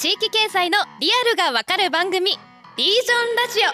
地域経済のリアルがわかる番組リージョンラジオ。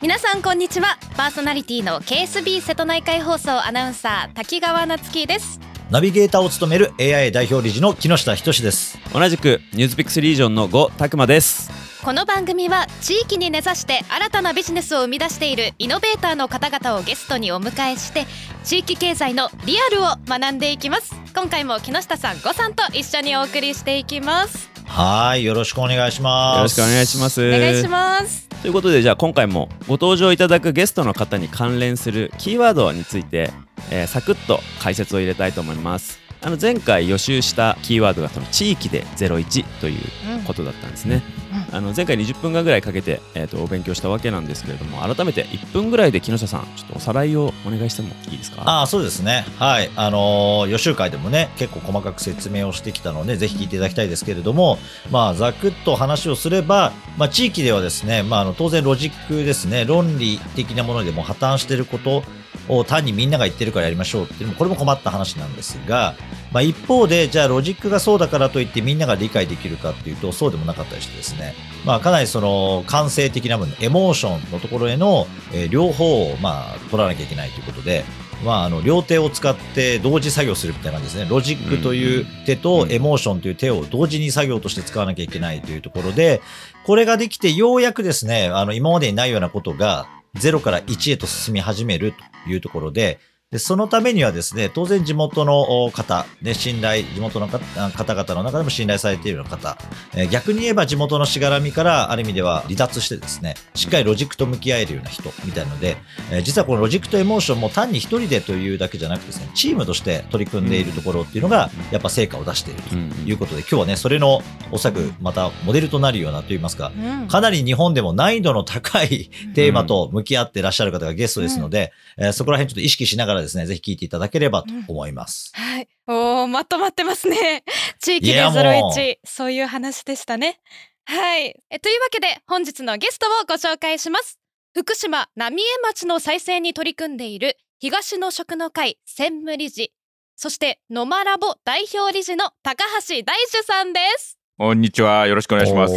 皆さんこんにちは。パーソナリティの KSB 瀬戸内海放送アナウンサー滝川夏樹です。ナビゲーターを務める AI 代表理事の木下仁です。同じくニュースピックスリージョンの呉拓磨ですこの番組は地域に根ざして新たなビジネスを生み出しているイノベーターの方々をゲストにお迎えして地域経済のリアルを学んでいきます。今回も木下さん呉さんと一緒にお送りしていきます。はいよろしくお願いします。よろしくお願いします。お願いします。ということでじゃあ今回もご登場いただくゲストの方に関連するキーワードについて、えー、サクッと解説を入れたいと思いますあの前回予習したキーワードがその地域で01ということだったんですね、うん、あの前回20分間ぐらいかけて、えーと、お勉強したわけなんですけれども改めて1分ぐらいで木下さんちょっとおさらいをお願いしてもいいですか？あそうですね。はい。あのー、予習会でもね結構細かく説明をしてきたのでぜひ聞いていただきたいですけれどもまあざくっと話をすれば、まあ、地域ではですね、まあ、あの当然ロジックですね論理的なものでも破綻していることを単にみんなが言ってるからやりましょうっていうのもこれも困った話なんですが、まあ、一方でじゃあロジックがそうだからといってみんなが理解できるかっていうとそうでもなかったりしてですね、まあ、かなりその感性的な部分エモーションのところへの、えー、両方をまあ取らなきゃいけないということで、まあ、あの両手を使って同時作業するみたいな感じですね。ロジックという手とエモーションという手を同時に作業として使わなきゃいけないというところでこれができてようやくですねあの今までにないようなことが0から1へと進み始めるというところで、で、そのためにはですね、当然地元の方、ね、信頼、地元の方々の中でも信頼されているような方、えー、逆に言えば地元のしがらみからある意味では離脱してですね、しっかりロジックと向き合えるような人みたいなので、えー、実はこのロジックとエモーションも単に一人でというだけじゃなくてですね、チームとして取り組んでいるところっていうのが、やっぱ成果を出しているということで、今日はね、それのおそらくまたモデルとなるようなといいますか、かなり日本でも難易度の高いテーマと向き合っていらっしゃる方がゲストですので、えー、そこら辺ちょっと意識しながらですね、ぜひ聞いていただければと思います。うん、はい。おお、まとまってますね。地域で01、そういう話でしたね。はい。えというわけで、本日のゲストをご紹介します。福島浪江町の再生に取り組んでいる東の食の会専務理事、そしてノマラボ代表理事の高橋大樹さんです。こんにちは。よろしくお願いします。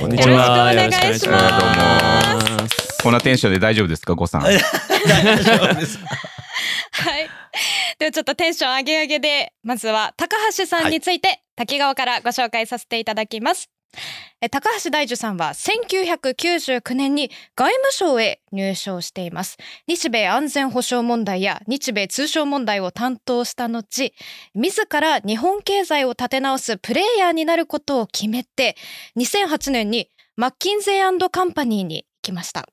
こんにちは。よろしくお願いします。こんなテンションで大丈夫ですか、ごさん。大丈夫です。はい。ではちょっとテンション上げ上げで、まずは高橋さんについて、滝川からご紹介させていただきます。高橋大樹さんは1999年に外務省へ入省しています日米安全保障問題や日米通商問題を担当した後自ら日本経済を立て直すプレイヤーになることを決めて2008年にマッキンゼーカンパニーに来ました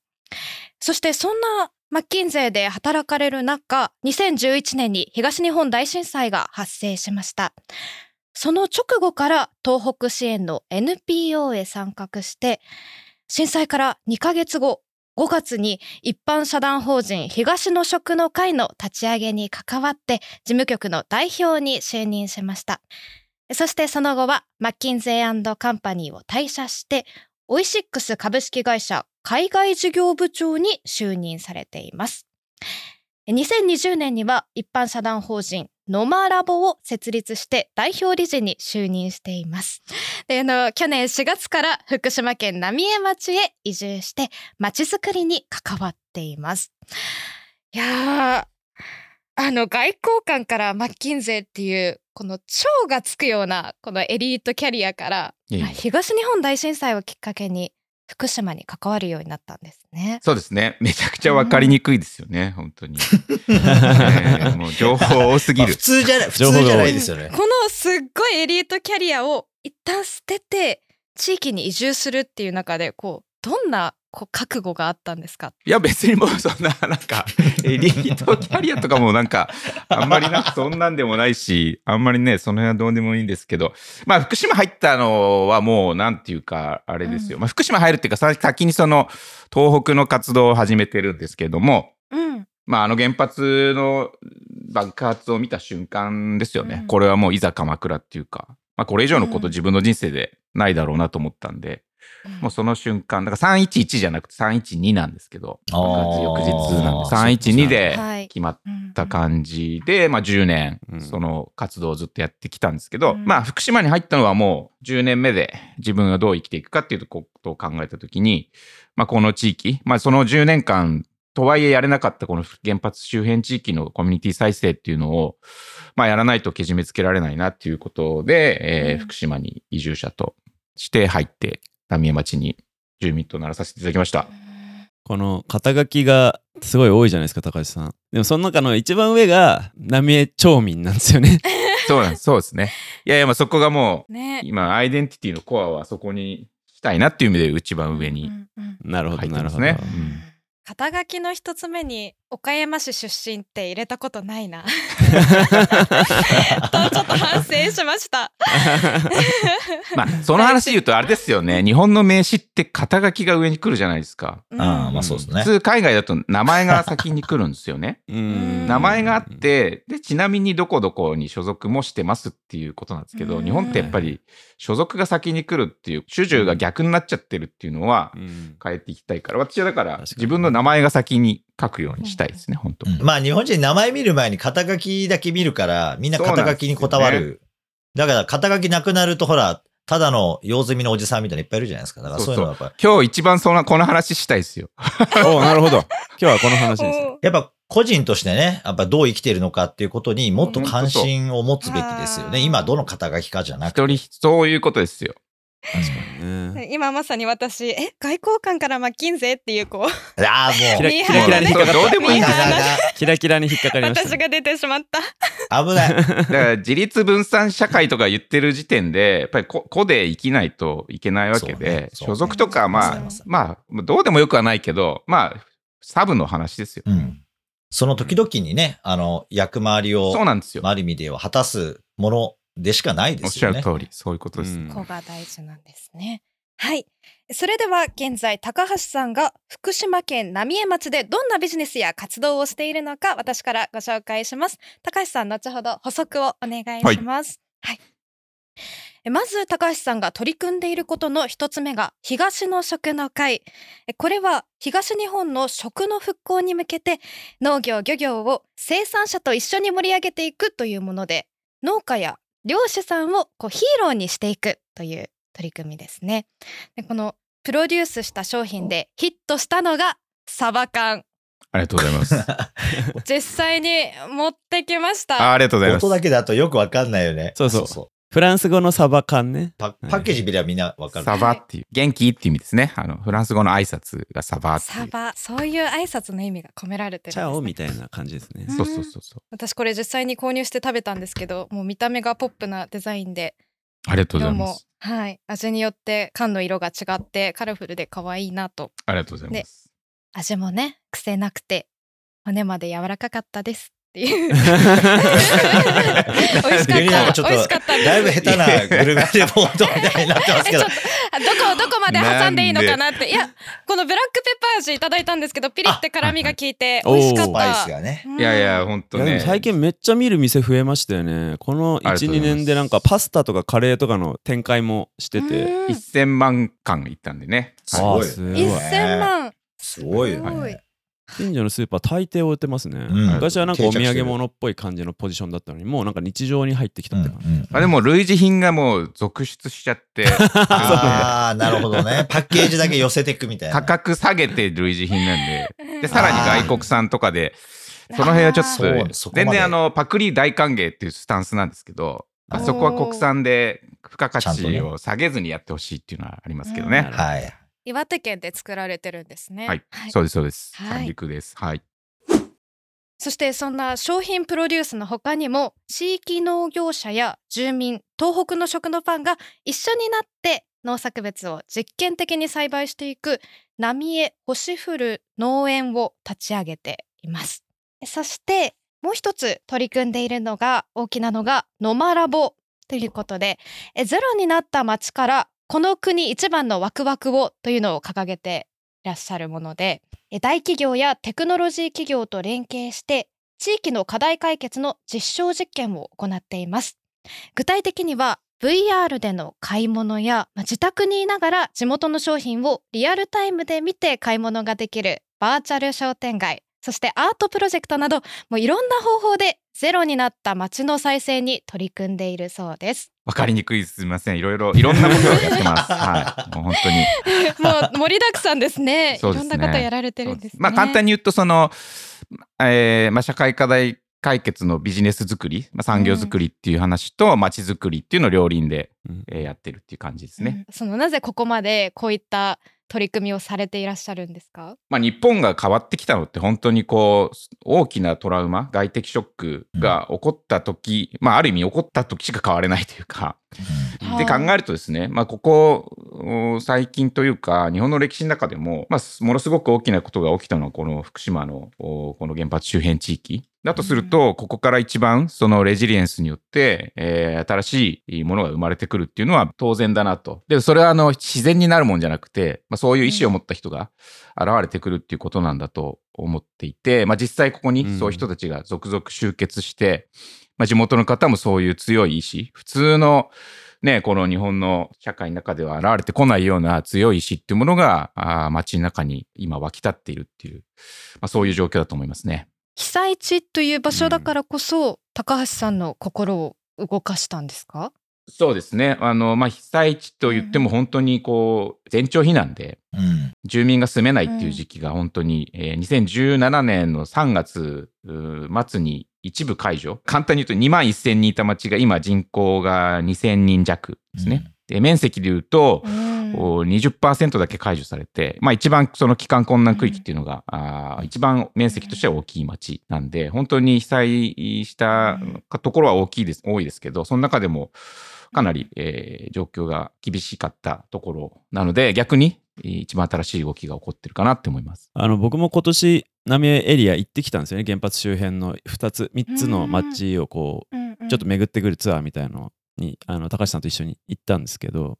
そしてそんなマッキンゼーで働かれる中、2011年に東日本大震災が発生しました。その直後から東北支援の NPO へ参画して、震災から2ヶ月後、5月に一般社団法人東の食の会の立ち上げに関わって事務局の代表に就任しました。そしてその後はマッキンゼーカンパニーを退社してオイシックス株式会社海外事業部長に就任されています。2020年には一般社団法人ノマラボを設立して代表理事に就任しています。去年4月から福島県浪江町へ移住して町づくりに関わっています。いやあの外交官からマッキンゼーっていうこの超がつくようなこのエリートキャリアから東日本大震災をきっかけに福島に関わるようになったんですね。そうですね。めちゃくちゃわかりにくいですよね、うん、本当に。ね、もう情報多すぎる。普通じゃない、普通じゃないですよね。このすっごいエリートキャリアを一旦捨てて、地域に移住するっていう中で、こう、どんなこう覚悟があったんですか？いや別にもうそんななんか エリートキャリアとかもなんかあんまりなんかそんなんでもないしあんまりねその辺はどうでもいいんですけどまあ福島入ったのはもうなんていうかあれですよ、うん、まあ福島入るっていうか先にその東北の活動を始めてるんですけども、うん、まああの原発の爆発を見た瞬間ですよね、うん、これはもういざ鎌倉っていうか、まあ、これ以上のこと自分の人生でないだろうなと思ったんで、もうその瞬間、だから311じゃなくて312なんですけど、翌日なんで312で決まっった感じで、まあ10年うん。その活動をずっとやってきたんですけど、うん。まあ福島に入ったのはもう10年目で自分がどう生きていくかっていうことを考えたときに、まあこの地域、まあその10年間とはいえやれなかったこの原発周辺地域のコミュニティ再生っていうのを、まあやらないとけじめつけられないなっていうことで、福島に移住者として入って浪江町に住民とならさせていただきました。この肩書きがすごい多いじゃないですか高橋さんでもその中の一番上が浪江町民なんですよね そうなんです。そうですね。いやいや、まあそこがもう、ね今、アイデンティティのコアはそこにしたいなっていう意味で一番上にうんうんなるほ入どなるほど。ううんん肩書きの一つ目に岡山市出身って入れたことないな。とちょっと反省しました。まあ、その話言うとあれですよね。日本の名詞って肩書きが上に来るじゃないですか。ああ、まあそうですね。普。通海外だと名前が先に来るんですよね。うん。名前があって、で、ちなみにどこどこに所属もしてますっていうことなんですけど、うん。日本ってやっぱり所属が先に来るっていう、主従が逆になっちゃってるっていうのはうん。変えていきたいから、私はだから自分の名前が先に書くようにしたいですね、本当。うんまあ日本人名前見る前に肩書きだけ見るから、みんな肩書きにこだわる。だから肩書きなくなるとほら、ただの用済みのおじさんみたいないっぱいいるじゃないですか。だからそういうのはやっぱ、今日一番そんな、この話したいですよ。お なるほど今日はこの話ですお やっぱ個人としてね、やっぱどう生きているのかっていうことにもっと関心を持つべきですよね。うん今どの肩書きかじゃなくて。一人、そういうことですよ。ね今まさに私え外交官からマッキンゼーっていうこうああ、もう。キラキラキラに引っかかったどうでもいいんですなかなキラキラに引っかかりましたね、私が出てしまったか危ない。だから自立分散社会とか言ってる時点で、やっぱり個個で生きないといけないわけで、所属とか、まあまあ、どうでもよくはないけど、まあ、サブの話ですよ。うん。その時々にね、あの、役回りを、そうなんですよ。ある意味では果たすものでしかないでおっすよね。しゃる通り、そういうことです。うん。ここが大事なんですね。はい。それでは現在高橋さんが福島県浪江町でどんなビジネスや活動をしているのか私からご紹介します。高橋さん後ほど補足をお願いします。はい、えまず高橋さんが取り組んでいることの一つ目が東の食の会。えこれは東日本の食の復興に向けて農業漁業を生産者と一緒に盛り上げていくというもので農家や漁師さんをこうヒーローにしていくという取り組みですねでこのプロデュースした商品でヒットしたのがサバ缶ありがとうございます。あ 実際に持ってきましたありがとうございます。音だけだとよくわかんないよね。そうそうフランス語のサバ缶ねパパッケージ見ればみんなわかる。サバっていう、元気っていう意味ですね。あの、フランス語の挨拶がサバっていう。サバそういう挨拶の意味が込められてるんです、チャオね、みたいな感じですねうんそうそうそうそう。私これ実際に購入して食べたんですけどもう見た目がポップなデザインでありがとうござ色もいます。はい味によって缶の色が違ってカラフルで可愛いなとありがとうございます。味もね癖なくて骨まで柔らかかったですっていう。美味しかった。かちょっと美味しかっただいぶ下手なグルメレポートみたいになってますけど。どこどこまで挟んでいいのかなって。いやこのブラックペッパー味いただいたんですけどピリって辛みが効いて美味しかっスパイたスがね。うん。いやいや、ほんとね。最近めっちゃ見る店増えましたよね。この12ありがとうございます年でなんかパスタとかカレーとかの展開もしてて。うん。1000万巻いったんでね。すごいすごい。1000万。すごいよね。近所のスーパー大抵置いてますね、うん。昔はなんかお土産物っぽい感じのポジションだったのにもうなんか日常に入ってきたうんうって感じ、んあでも類似品がもう続出しちゃって、ああ、なるほどね。パッケージだけ寄せていくみたいな。価格下げて類似品なんで、で、さらに外国産とかで、その辺はちょっと全然あの、パクリ大歓迎っていうスタンスなんですけど、あそこは国産で付加価値を下げずにやってほしいっていうのはありますけどうんね。はい。岩手県で作られてるんですねはい、そうです、そうです。はい三陸です。はい。そしてそんな商品プロデュースの他にも地域農業者や住民東北の食のパンが一緒になって農作物を実験的に栽培していく浪江星降る農園を立ち上げていますそしてもう一つ取り組んでいるのが大きなのがノマラボということでえゼロになった町からこの国一番のワクワクをというのを掲げていらっしゃるもので大企業やテクノロジー企業と連携して地域の課題解決の実証実験を行っています。具体的には VR での買い物やまあ自宅にいながら地元の商品をリアルタイムで見て買い物ができるバーチャル商店街そしてアートプロジェクトなどもういろんな方法でゼロになった街の再生に取り組んでいるそうですわかりにくいすみません。いろいろ、いろんなことをやってます。はい。もう本当に。もう盛りだくさんですねそうですねいろんなことやられてるんですねまあ簡単に言うと、その、えーまあ、社会課題解決のビジネス作り、まあ、産業作りっていう話と街づくりっていうのを両輪で、うんえーやってるっていう感じですね。うんそのなぜここまでこういった取り組みをされていらっしゃるんですか？まあ、日本が変わってきたのって本当にこう大きなトラウマ外的ショックが起こった時、まあある意味起こった時しか変われないというか、で考えるとですね、まあ、ここお最近というか日本の歴史の中でも、まあ、ものすごく大きなことが起きたのはこの福島のおこの原発周辺地域。だとすると、ここから一番そのレジリエンスによって、えー新しいものが生まれてくるっていうのは当然だなと。でそれはあの自然になるもんじゃなくて、まあ、そういう意思を持った人が現れてくるっていうことなんだと思っていて、まあ、実際ここにそういう人たちが続々集結して、まあ、地元の方もそういう強い意志普通のね、この日本の社会の中では現れてこないような強い意志っていうものがあー街の中に今湧き立っているっていう、まあ、そういう状況だと思いますね。被災地という場所だからこそ、高橋さんの心を動かしたんですか？そうですね。あの、まあ、被災地と言っても本当にこう、全町避難で、うん住民が住めないっていう時期が本当に、えー2017年の3月末に一部解除。簡単に言うと2万1000人いた町が今人口が2000人弱ですね。で面積で言うと、うんお20%だけ解除されて、まあ、一番その帰還困難区域っていうのが、あー一番面積としては大きい町なんで本当に被災したところは大きいです多いですけどその中でもかなり、えー状況が厳しかったところなので逆にえー一番新しい動きが起こってるかなって思います。あの僕も今年浪江エリア行ってきたんですよね原発周辺の2つ3つの街をこううんうんちょっと巡ってくるツアーみたいのにあの高橋さんと一緒に行ったんですけど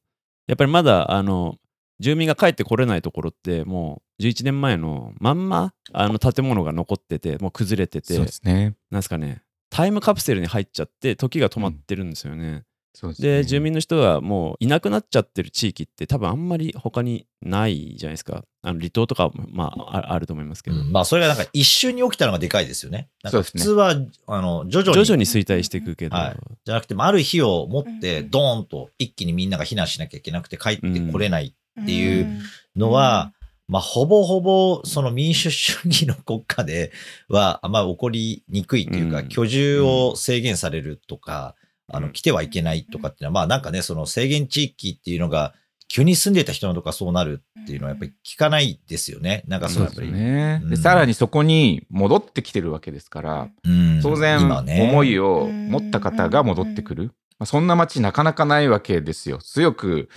やっぱりまだあの住民が帰ってこれないところってもう11年前のまんまあの建物が残っててもう崩れててそうですね。なんですかねタイムカプセルに入っちゃって時が止まってるんですよね。そうですね。で住民の人がもういなくなっちゃってる地域って多分あんまり他にないじゃないですか。あの離島とかもまあああると思いますけど、うんまあそれがなんか一瞬に起きたのがでかいですよね。なんかそうですね。普通は、あの徐々に。徐々に衰退していくけど、はい。じゃなくて、ある日を持ってうんドーンと一気にみんなが避難しなきゃいけなくて帰ってこれないっていううん。のは、まあほぼほぼその民主主義の国家ではあんま起こりにくいというか、うん。居住を制限されるとか、あのうん来てはいけないとかっていうのは、まあなんかね、その制限地域っていうのが急に住んでいた人のとかそうなるっていうのはやっぱり聞かないですよね。なんかそそうですのやっぱり。ね。うんでさらにそこに戻ってきてるわけですから、うん当然思いを持った方が戻ってくる。まあそんな街なかなかないわけですよ。強く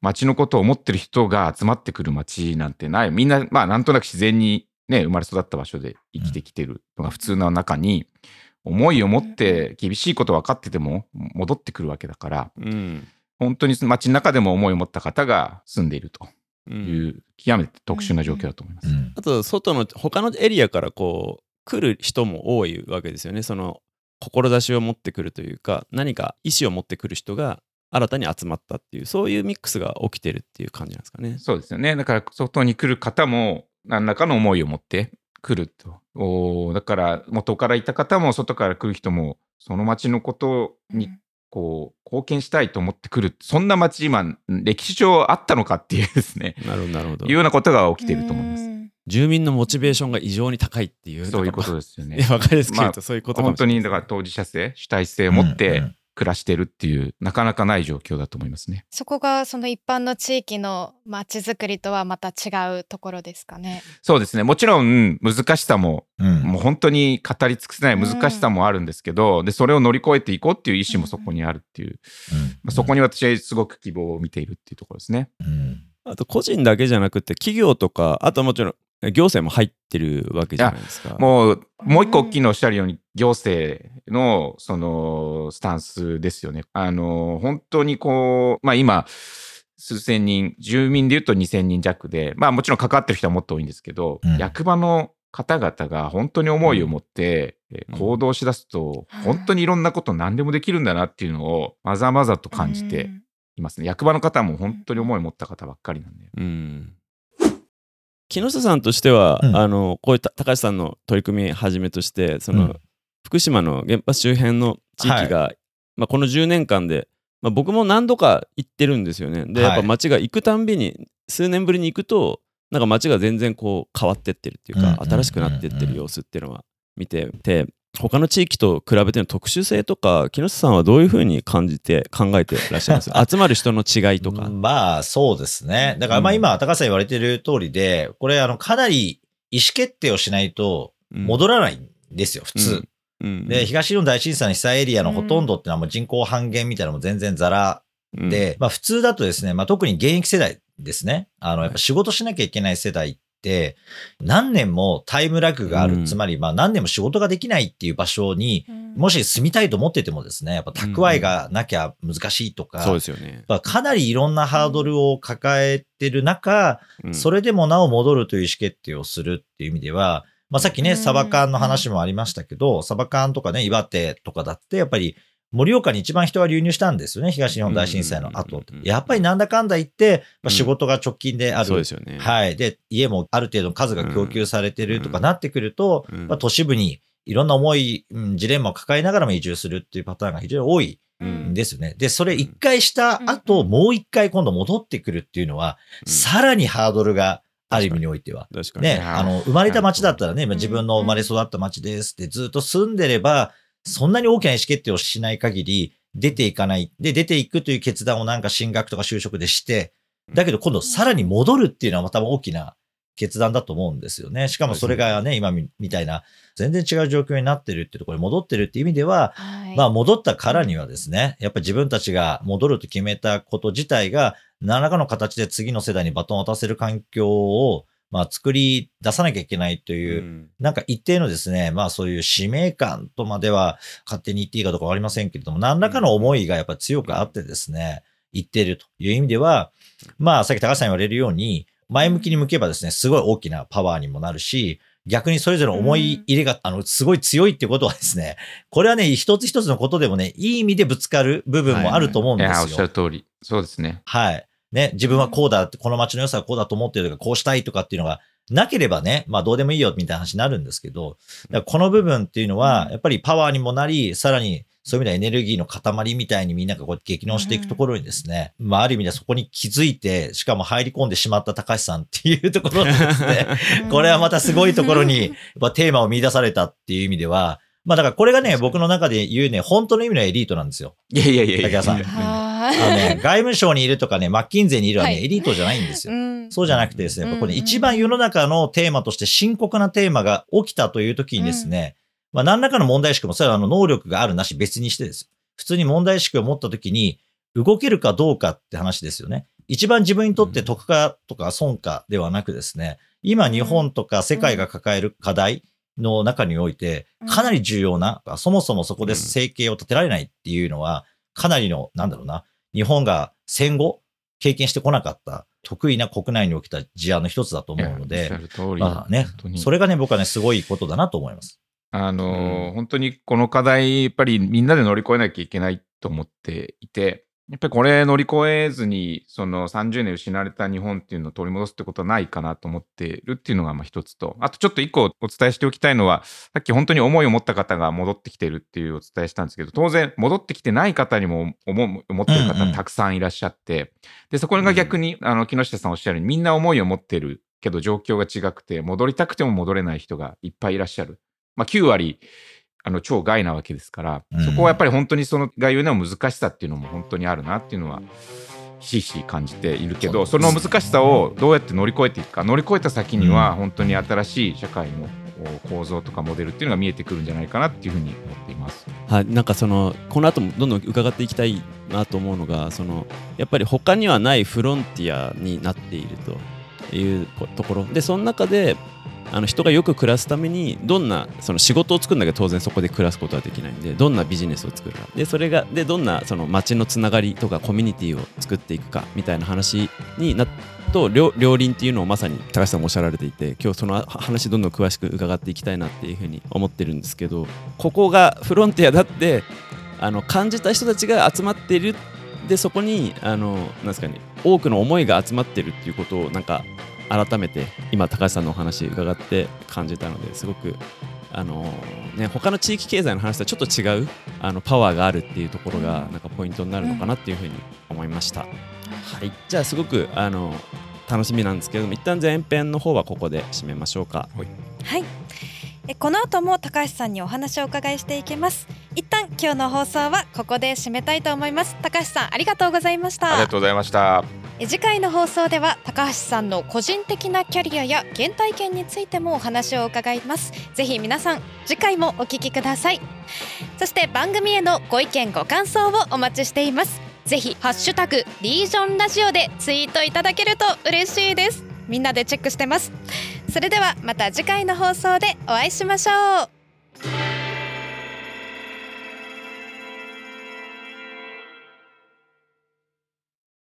街のことを思ってる人が集まってくる街なんてない。みんな、まあなんとなく自然にね、生まれ育った場所で生きてきてるのが普通の中に、思いを持って厳しいこと分かってても戻ってくるわけだから、うん本当に街の中でも思いを持った方が住んでいるとういう極めて特殊な状況だと思います。うんあと外の他のエリアからこう来る人も多いわけですよねその志を持ってくるというか何か意思を持ってくる人が新たに集まったっていうそういうミックスが起きてるっていう感じなんですかね。そうですよね。だから外に来る方も何らかの思いを持って来ると。おーだから元からいた方も外から来る人もその町のことにこう貢献したいと思ってくる。そんな町今歴史上あったのかっていうですね。なるほどなるほどいうようなことが起きていると思います。うん住民のモチベーションが異常に高いっていうそういうことでですよねいや。分かりやすく言うまあとそういうことかも本当しれないにだから当事者性、主体性を持っうんうてん暮らしてるっていう、なかなかない状況だと思いますね。そこがその一般の地域の街づくりとはまた違うところですかね。そうですね。もちろん難しさもうんもう本当に語り尽くせない難しさもあるんですけど、でそれを乗り越えていこうっていう意思もそこにあるっていう、まあ、そこに私はすごく希望を見ているっていうところですね。うんあと個人だけじゃなくて企業とかあとはもちろん行政も入ってるわけじゃないですか。もうもう一個大きいのおっしゃるように行政のそのスタンスですよね。あの本当にこうまあ今数千人住民でいうと2,000人弱でまあもちろん関わってる人はもっと多いんですけど、うん。役場の方々が本当に思いを持って、行動しだすと、うん本当にいろんなこと何でもできるんだなっていうのをまざまざと感じていますね。役場の方も本当に思いを持った方ばっかりなんで。うん。木下さんとしては、うん。あのこういった高橋さんの取り組みはじめとしてその、うん福島の原発周辺の地域が、まあ、この10年間で、まあ、僕も何度か行ってるんですよね。ではいやっぱ街が行くたんびに数年ぶりに行くとなんか街が全然こう変わってってるっていうか、新しくなってってる様子っていうのは見てて他の地域と比べての特殊性とか木下さんはどういうふうに感じて考えてらっしゃいます？集まる人の違いとか。まあ、そうですね。だから、まあうん今、高橋さん言われてる通りで、これ、あの、かなり意思決定をしないと戻らないんですよ、普通。うんうん。で、東日本大震災の被災エリアのほとんどってのはもう人口半減みたいなのも全然ザラうん。で、まあ普通だとですね、まあ特に現役世代ですね、あの、やっぱ仕事しなきゃいけない世代って、何年もタイムラグがある、うん。つまりまあ何年も仕事ができないっていう場所に、うん。もし住みたいと思っててもですね、やっぱ蓄えがなきゃ難しいとか、そうですよね。かなりいろんなハードルを抱えてる中、うん。それでもなお戻るという意思決定をするっていう意味では、まあ、さっきね、うんサバ缶の話もありましたけど、サバ缶とかね、岩手とかだって、やっぱり盛岡に一番人が流入したんですよね、東日本大震災の後うんうんうんうんやっぱりなんだかんだ言って、まあ、うん。仕事が直近である。そうですよね。はい。で、家もある程度の数が供給されてるとかなってくると、うんまあ、都市部にいろんな重い、うん、ジレンマを抱えながらも移住するっていうパターンが非常に多いうんんですよね。で、それ一回した後、うん。もう一回今度戻ってくるっていうのは、うん。さらにハードルがある意味においては。確かに。ね、あの、生まれた町だったらね、ん自分の生まれ育った町ですってずっと住んでれば、そんなに大きな意思決定をしない限り、出ていかない。で、出ていくという決断をなんか進学とか就職でして、だけど今度さらに戻るっていうのはまた大きな決断だと思うんですよね。しかもそれがね、今みみたいな、全然違う状況になってるっていうところに戻ってるっていう意味では、はい。まあ戻ったからにはですね、やっぱ自分たちが戻ると決めたこと自体が、何らかの形で次の世代にバトンを渡せる環境を、まあ作り出さなきゃいけないという、うん。なんか一定のですね、まあそういう使命感とまでは勝手に言っていいかどうかわかりませんけれども、何らかの思いがやっぱ強くあってですね、言ってるという意味では、まあさっき高橋さん言われるように、前向きに向けばですね、すごい大きなパワーにもなるし、逆にそれぞれの思い入れが、あの、すごい強いってことはですね、これはね、一つ一つのことでもね、いい意味でぶつかる部分もあると思うんですよ。いや、おっしゃる通り。そうですね。はい。ね、自分はこうだって、この街の良さはこうだと思ってるとか、こうしたいとかっていうのがなければね、まあどうでもいいよみたいな話になるんですけど、だからこの部分っていうのは、やっぱりパワーにもなり、さらにそういう意味ではエネルギーの塊みたいにみんながこう激濃していくところにですね、まあある意味でそこに気づいて、しかも入り込んでしまった高橋さんっていうところでですね、これはまたすごいところに、やっぱテーマを見出されたっていう意味では、まあだからこれがね、僕の中で言うね、本当の意味のエリートなんですよ。いやいやいやいや。竹谷さん。はあのね、外務省にいるとかね、マッキンゼにいるはね、はい。エリートじゃないんですよ。うん。そうじゃなくてですね、やっぱこれうんうん一番世の中のテーマとして深刻なテーマが起きたという時にですね、まあ何らかの問題意識も、それはあの能力があるなし別にしてです。普通に問題意識を持った時に動けるかどうかって話ですよね。一番自分にとって得かとか損かではなくですね、今日本とか世界が抱える課題の中においてうんかなり重要な、そもそもそこで生計を立てられないっていうのは、かなりの、なんだろうな、日本が戦後経験してこなかった得意な国内に起きた事案の一つだと思うので。まあねそれがね、僕はね、すごいことだなと思います。あのーうん。本当にこの課題、やっぱりみんなで乗り越えなきゃいけないと思っていて、やっぱりこれ乗り越えずに、その30年失われた日本っていうのを取り戻すってことはないかなと思っているっていうのがまあ一つと、あとちょっと一個お伝えしておきたいのは、さっき本当に思いを持った方が戻ってきてるっていうお伝えしたんですけど、当然戻ってきてない方にも思ってるうんうん方たくさんいらっしゃって、で、そこが逆に、あの、木下さんおっしゃるように、みんな思いを持ってるけど状況が違くて、戻りたくても戻れない人がいっぱいいらっしゃる。まあ、9割、あの、超外なわけですから、うん。そこはやっぱり本当にその外遊の難しさっていうのも本当にあるなっていうのは、ひしひし感じているけど、その難しさをどうやって乗り越えていくか、乗り越えた先には、本当に新しい社会の構造とかモデルっていうのが見えてくるんじゃないかなっていうふうに思っています。はい、なんかそのこの後もどんどん伺っていきたいなと思うのがそのやっぱり他にはないフロンティアになっているというところ。でその中であの人がよく暮らすためにどんなその仕事を作るんだけど当然そこで暮らすことはできないんでどんなビジネスを作るかでそれがでどんなその街のつながりとかコミュニティを作っていくかみたいな話になと両輪っていうのをまさに高橋さんもおっしゃられていて今日その話どんどん詳しく伺っていきたいなっていうふうに思ってるんですけどここがフロンティアだってあの感じた人たちが集まっている。でそこにあのなんですかね多くの思いが集まってるっていうことをなんか改めて今高橋さんのお話伺って感じたのですごくあのね他の地域経済の話とはちょっと違うあのパワーがあるっていうところがなんかポイントになるのかなっていうふうに思いました。はい、じゃあすごくあの楽しみなんですけれども一旦前編の方はここで締めましょうか。はい。えこの後も高橋さんにお話をお伺いしていきます。一旦今日の放送はここで締めたいと思います。高橋さんありがとうございました。ありがとうございました。え次回の放送では高橋さんの個人的なキャリアや原体験についてもお話を伺います。ぜひ皆さん次回もお聞きください。そして番組へのご意見ご感想をお待ちしています。ぜひハッシュタグリージョンラジオでツイートいただけると嬉しいです。みんなでチェックしてます。それではまた次回の放送でお会いしましょう。